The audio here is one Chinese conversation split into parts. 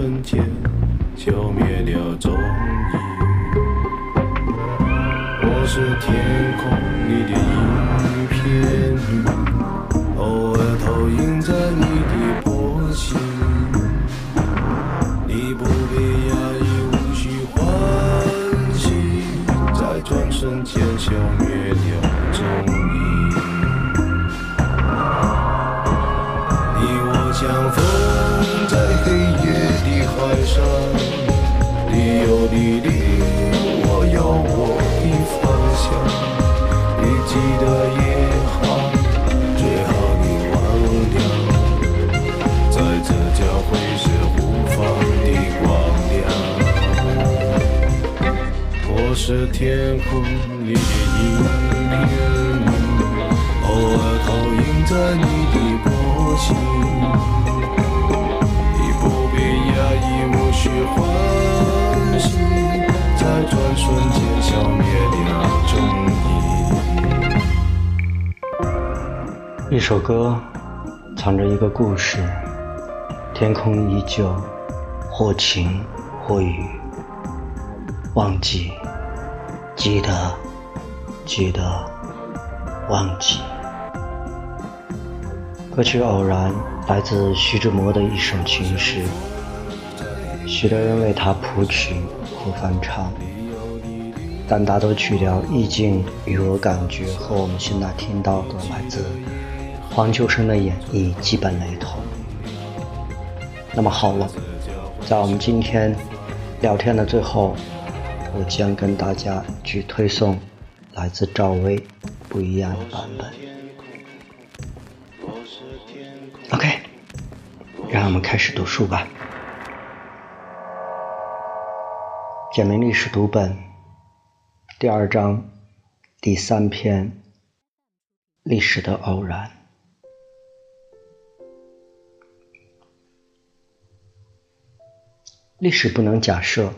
瞬间消灭了踪影。我是天空天空里的一片云，偶尔投影在你的波心。你不必压抑，无需欢喜，在转瞬间消灭了踪影。一首歌藏着一个故事，天空依旧，或晴或雨。忘记，记得，记得，忘记。歌曲《偶然》来自徐志摩的一首情诗，许多人为他谱曲或翻唱，但大多曲调、意境与我感觉和我们现在听到的来自黄秋生的演绎基本雷同。那么好了，在我们今天聊天的最后，我将跟大家去推送来自赵薇不一样的版本。OK，让我们开始读书吧。简明历史读本第二章第三篇：历史的偶然。历史不能假设，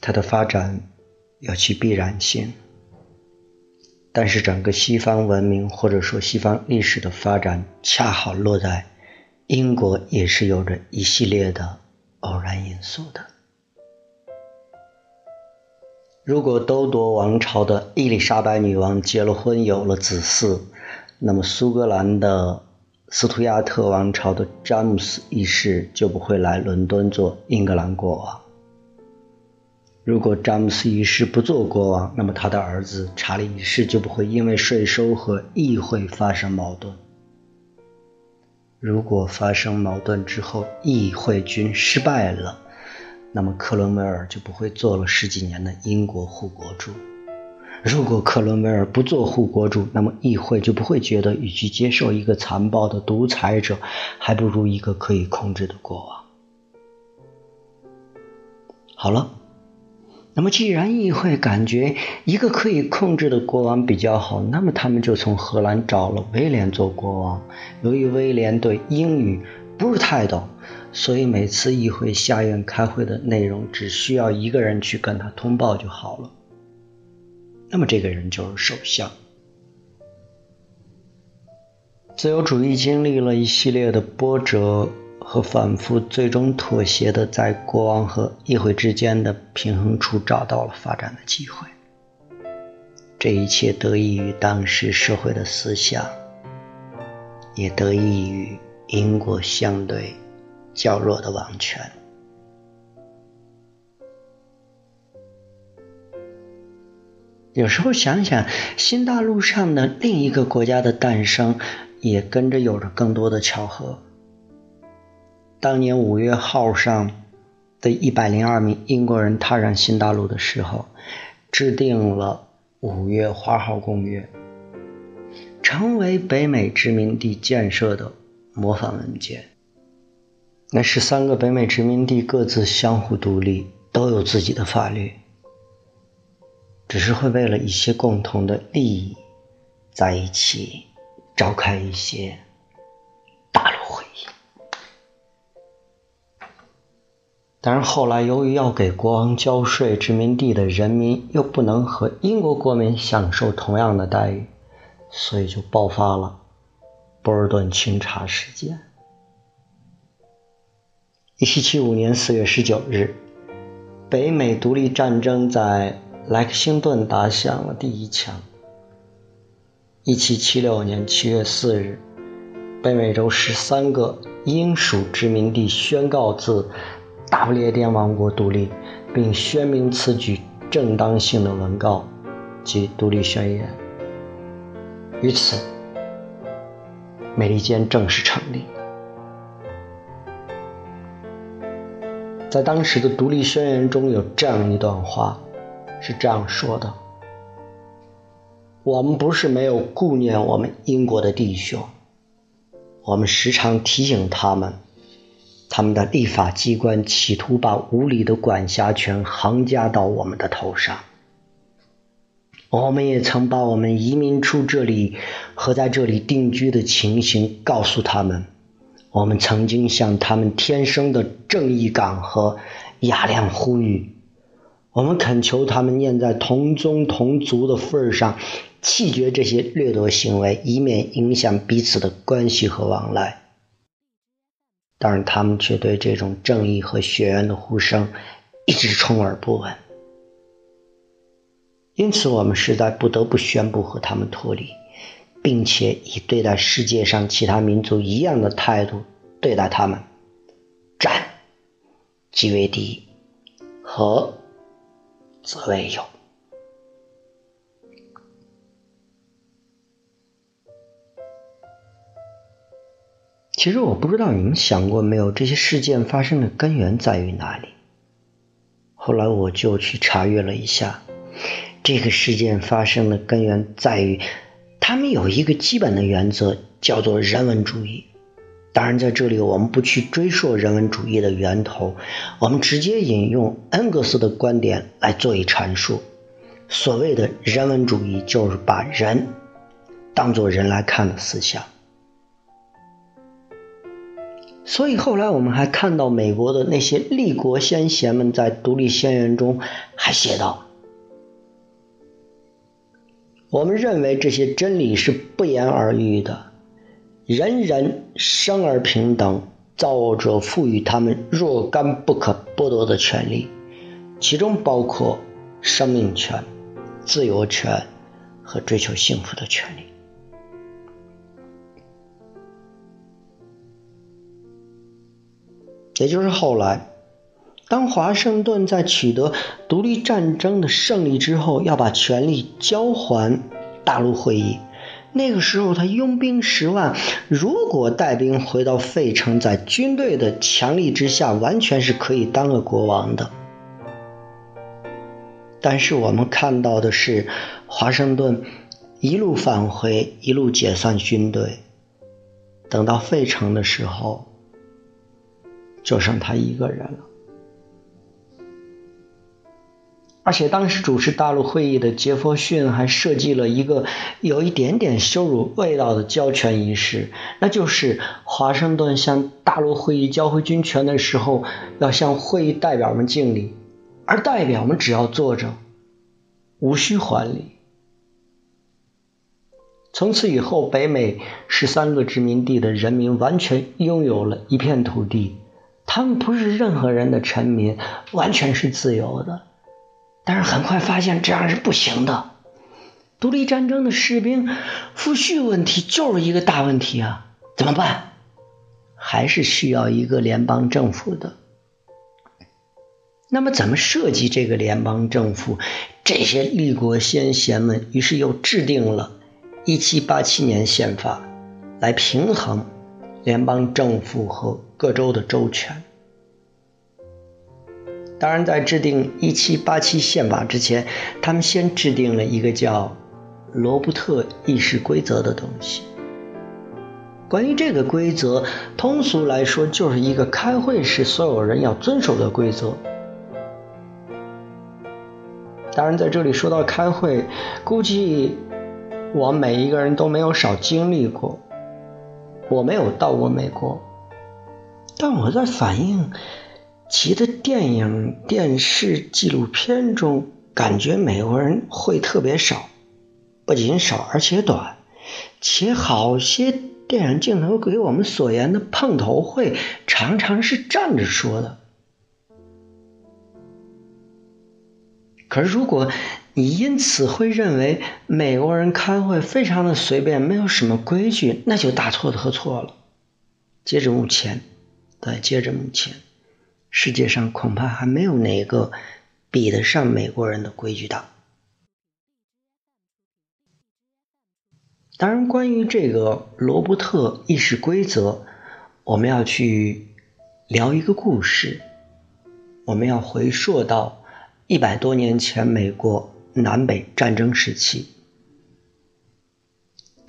它的发展有其必然性。但是整个西方文明或者说西方历史的发展，恰好落在英国，也是有着一系列的偶然因素的。如果都铎王朝的伊丽莎白女王结了婚，有了子嗣，那么苏格兰的斯图亚特王朝的詹姆斯一世就不会来伦敦做英格兰国王。如果詹姆斯一世不做国王，那么他的儿子查理一世就不会因为税收和议会发生矛盾。如果发生矛盾之后议会军失败了，那么克伦威尔就不会做了十几年的英国护国主。如果克伦威尔不做护国主，那么议会就不会觉得与其接受一个残暴的独裁者，还不如一个可以控制的国王。好了。那么，既然议会感觉一个可以控制的国王比较好，那么他们就从荷兰找了威廉做国王。由于威廉对英语不是太懂，所以每次议会下院开会的内容只需要一个人去跟他通报就好了。那么，这个人就是首相。自由主义经历了一系列的波折。和反复，最终妥协的，在国王和议会之间的平衡处找到了发展的机会。这一切得益于当时社会的思想，也得益于英国相对较弱的王权。有时候想想，新大陆上的另一个国家的诞生，也跟着有着更多的巧合。当年五月号上的一百零二名英国人踏上新大陆的时候，制定了五月花号公约，成为北美殖民地建设的模范文件。那十三个北美殖民地各自相互独立，都有自己的法律，只是会为了一些共同的利益，在一起召开一些。但是后来由于要给国王交税，殖民地的人民又不能和英国国民享受同样的待遇，所以就爆发了波尔顿清查事件。一七七五年四月十九日，北美独立战争在莱克星顿打响了第一枪。一七七六年七月四日，北美洲十三个英属殖民地宣告自大不列颠王国独立，并宣明此举正当性的文告及独立宣言。于此，美利坚正式成立。在当时的独立宣言中有这样一段话，是这样说的。我们不是没有顾念我们英国的弟兄，我们时常提醒他们，他们的立法机关企图把无理的管辖权横加到我们的头上。我们也曾把我们移民出这里和在这里定居的情形告诉他们，我们曾经向他们天生的正义感和雅量呼吁，我们恳求他们念在同宗同族的份上。弃绝这些掠夺行为，以免影响彼此的关系和往来。但是他们却对这种正义和血缘的呼声一直充耳不闻。因此，我们实在不得不宣布和他们脱离，并且以对待世界上其他民族一样的态度对待他们。战即为敌，和则为友。其实我不知道你们想过没有，这些事件发生的根源在于哪里。后来我就去查阅了一下，这个事件发生的根源在于，他们有一个基本的原则，叫做人文主义。当然，在这里我们不去追溯人文主义的源头，我们直接引用恩格斯的观点来做一阐述。所谓的人文主义，就是把人当作人来看的思想。所以后来我们还看到美国的那些立国先贤们在独立宣言中还写道：“我们认为这些真理是不言而喻的，人人生而平等，造物者赋予他们若干不可剥夺的权利，其中包括生命权、自由权和追求幸福的权利。”也就是后来，当华盛顿在取得独立战争的胜利之后，要把权力交还大陆会议。那个时候，他拥兵十万，如果带兵回到费城，在军队的强力之下，完全是可以当个国王的。但是我们看到的是，华盛顿一路返回，一路解散军队。等到费城的时候。就剩他一个人了，而且当时主持大陆会议的杰弗逊还设计了一个有一点点羞辱味道的交权仪式，那就是华盛顿向大陆会议交回军权的时候，要向会议代表们敬礼，而代表们只要坐着，无需还礼。从此以后，北美十三个殖民地的人民完全拥有了一片土地。他们不是任何人的臣民，完全是自由的。但是很快发现这样是不行的。独立战争的士兵抚恤问题就是一个大问题啊！怎么办？还是需要一个联邦政府的。那么怎么设计这个联邦政府？这些立国先贤们于是又制定了1787年宪法，来平衡联邦政府和。各州的州权。当然，在制定一七八七宪法之前，他们先制定了一个叫罗伯特议事规则的东西。关于这个规则，通俗来说，就是一个开会时所有人要遵守的规则。当然，在这里说到开会，估计我每一个人都没有少经历过。我没有到过美国。但我在反映，其的电影、电视、纪录片中，感觉美国人会特别少，不仅少，而且短，且好些电影镜头给我们所言的碰头会，常常是站着说的。可是，如果你因此会认为美国人开会非常的随便，没有什么规矩，那就大错特错了。截止目前，对，截至目前，世界上恐怕还没有哪个比得上美国人的规矩大。当然，关于这个罗伯特议事规则，我们要去聊一个故事，我们要回溯到。一百多年前，美国南北战争时期，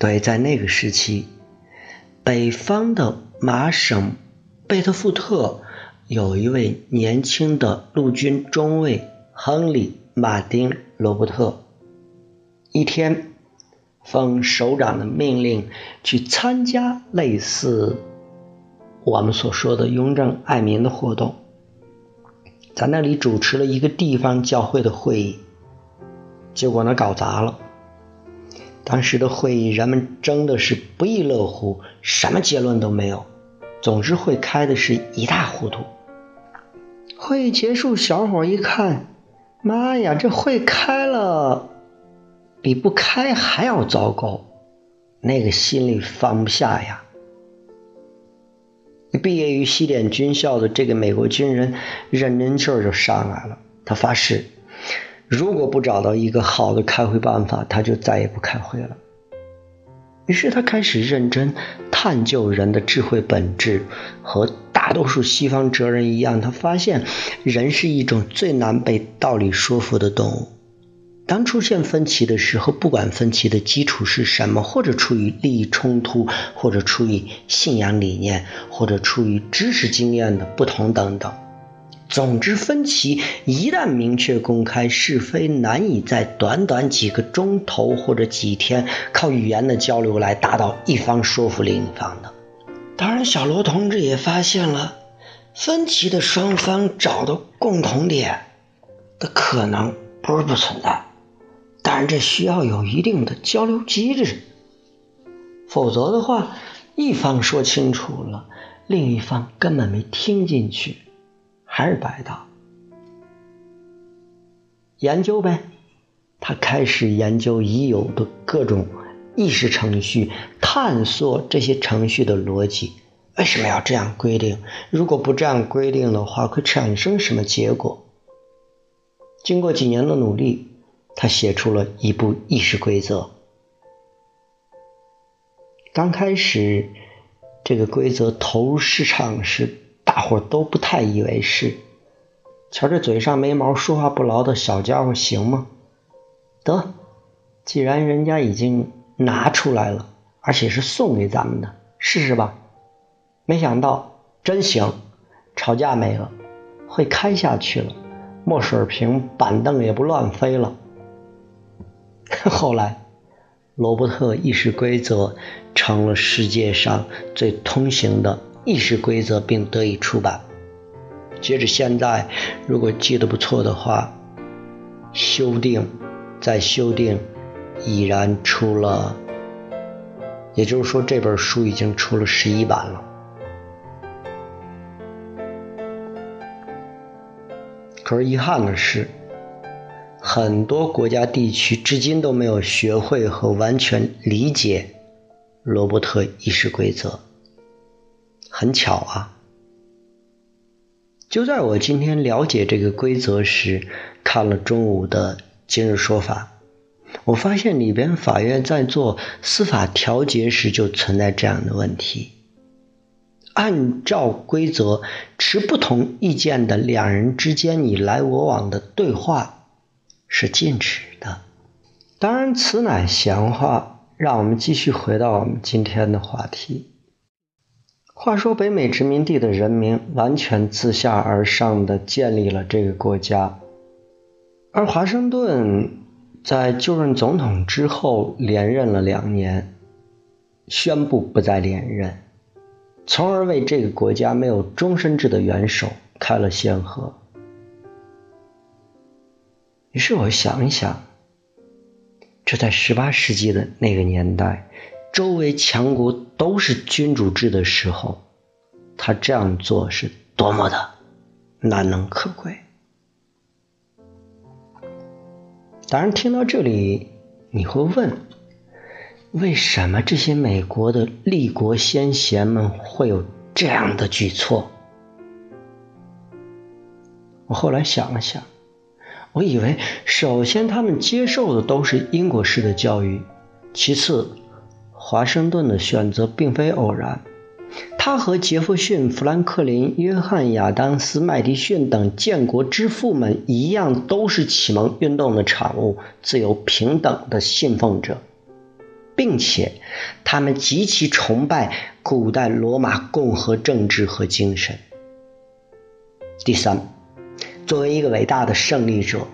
对，在那个时期，北方的麻省贝特福特有一位年轻的陆军中尉亨利·马丁·罗伯特。一天，奉首长的命令去参加类似我们所说的雍正爱民的活动。在那里主持了一个地方教会的会议，结果呢搞砸了。当时的会议人们争的是不亦乐乎，什么结论都没有。总之会开的是一塌糊涂。会议结束，小伙一看，妈呀，这会开了，比不开还要糟糕，那个心里放不下呀。毕业于西点军校的这个美国军人，认真劲儿就上来了。他发誓，如果不找到一个好的开会办法，他就再也不开会了。于是他开始认真探究人的智慧本质。和大多数西方哲人一样，他发现人是一种最难被道理说服的动物。当出现分歧的时候，不管分歧的基础是什么，或者出于利益冲突，或者出于信仰理念，或者出于知识经验的不同等等，总之，分歧一旦明确公开，是非难以在短短几个钟头或者几天靠语言的交流来达到一方说服另一方的。当然，小罗同志也发现了分歧的双方找到共同点的可能不是不存在。但是这需要有一定的交流机制，否则的话，一方说清楚了，另一方根本没听进去，还是白搭。研究呗，他开始研究已有的各种意识程序，探索这些程序的逻辑。为什么要这样规定？如果不这样规定的话，会产生什么结果？经过几年的努力。他写出了一部意识规则。刚开始，这个规则投入市场时，大伙都不太以为是。瞧这嘴上没毛、说话不牢的小家伙，行吗？得，既然人家已经拿出来了，而且是送给咱们的，试试吧。没想到真行，吵架没了，会开下去了，墨水瓶、板凳也不乱飞了。后来，罗伯特议事规则成了世界上最通行的议事规则，并得以出版。截止现在，如果记得不错的话，修订再修订，已然出了，也就是说，这本书已经出了十一版了。可是遗憾的是。很多国家地区至今都没有学会和完全理解罗伯特议事规则。很巧啊，就在我今天了解这个规则时，看了中午的《今日说法》，我发现里边法院在做司法调解时就存在这样的问题：按照规则，持不同意见的两人之间你来我往的对话。是禁止的。当然，此乃闲话。让我们继续回到我们今天的话题。话说，北美殖民地的人民完全自下而上的建立了这个国家，而华盛顿在就任总统之后连任了两年，宣布不再连任，从而为这个国家没有终身制的元首开了先河。于是我想一想，这在十八世纪的那个年代，周围强国都是君主制的时候，他这样做是多么的难能可贵。当然，听到这里，你会问：为什么这些美国的立国先贤们会有这样的举措？我后来想了想，我以为，首先他们接受的都是英国式的教育，其次，华盛顿的选择并非偶然。他和杰弗逊、富兰克林、约翰亚当斯、麦迪逊等建国之父们一样，都是启蒙运动的产物，自由平等的信奉者，并且他们极其崇拜古代罗马共和政治和精神。第三，作为一个伟大的胜利者。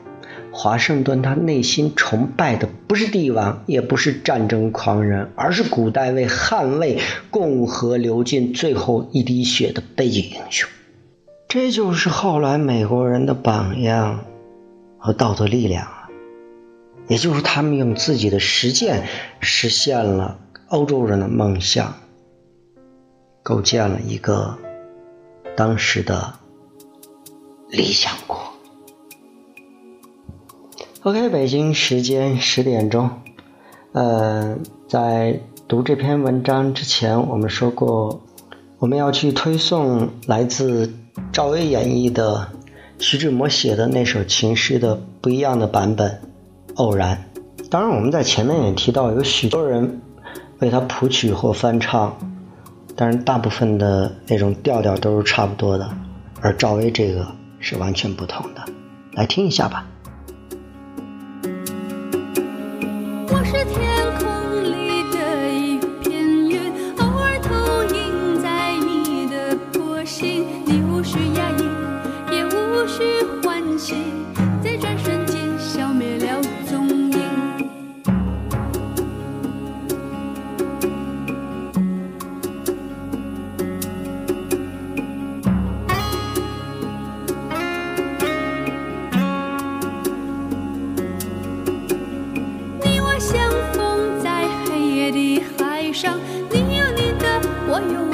华盛顿他内心崇拜的不是帝王，也不是战争狂人，而是古代为捍卫共和流尽最后一滴血的背景英雄。这就是后来美国人的榜样和道德力量啊！也就是他们用自己的实践实现了欧洲人的梦想，构建了一个当时的理想国。OK，北京时间十点钟。呃，在读这篇文章之前，我们说过，我们要去推送来自赵薇演绎的徐志摩写的那首情诗的不一样的版本。偶然，当然我们在前面也提到，有许多人为他谱曲或翻唱，但是大部分的那种调调都是差不多的，而赵薇这个是完全不同的。来听一下吧。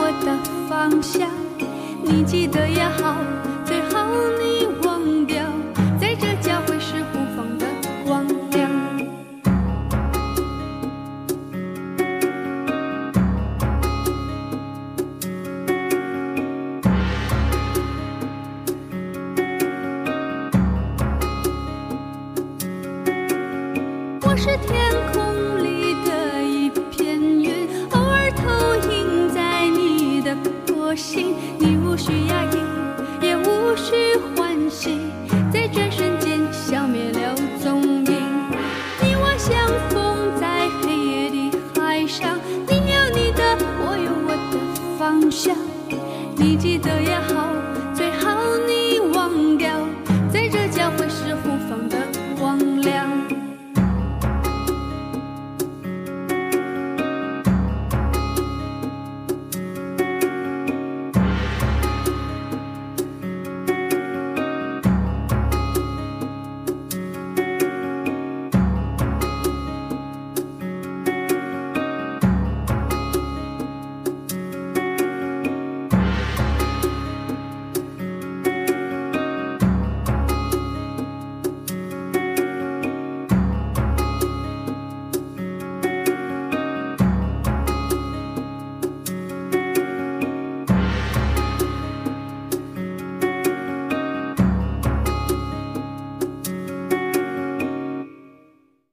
我的方向。你记得也，好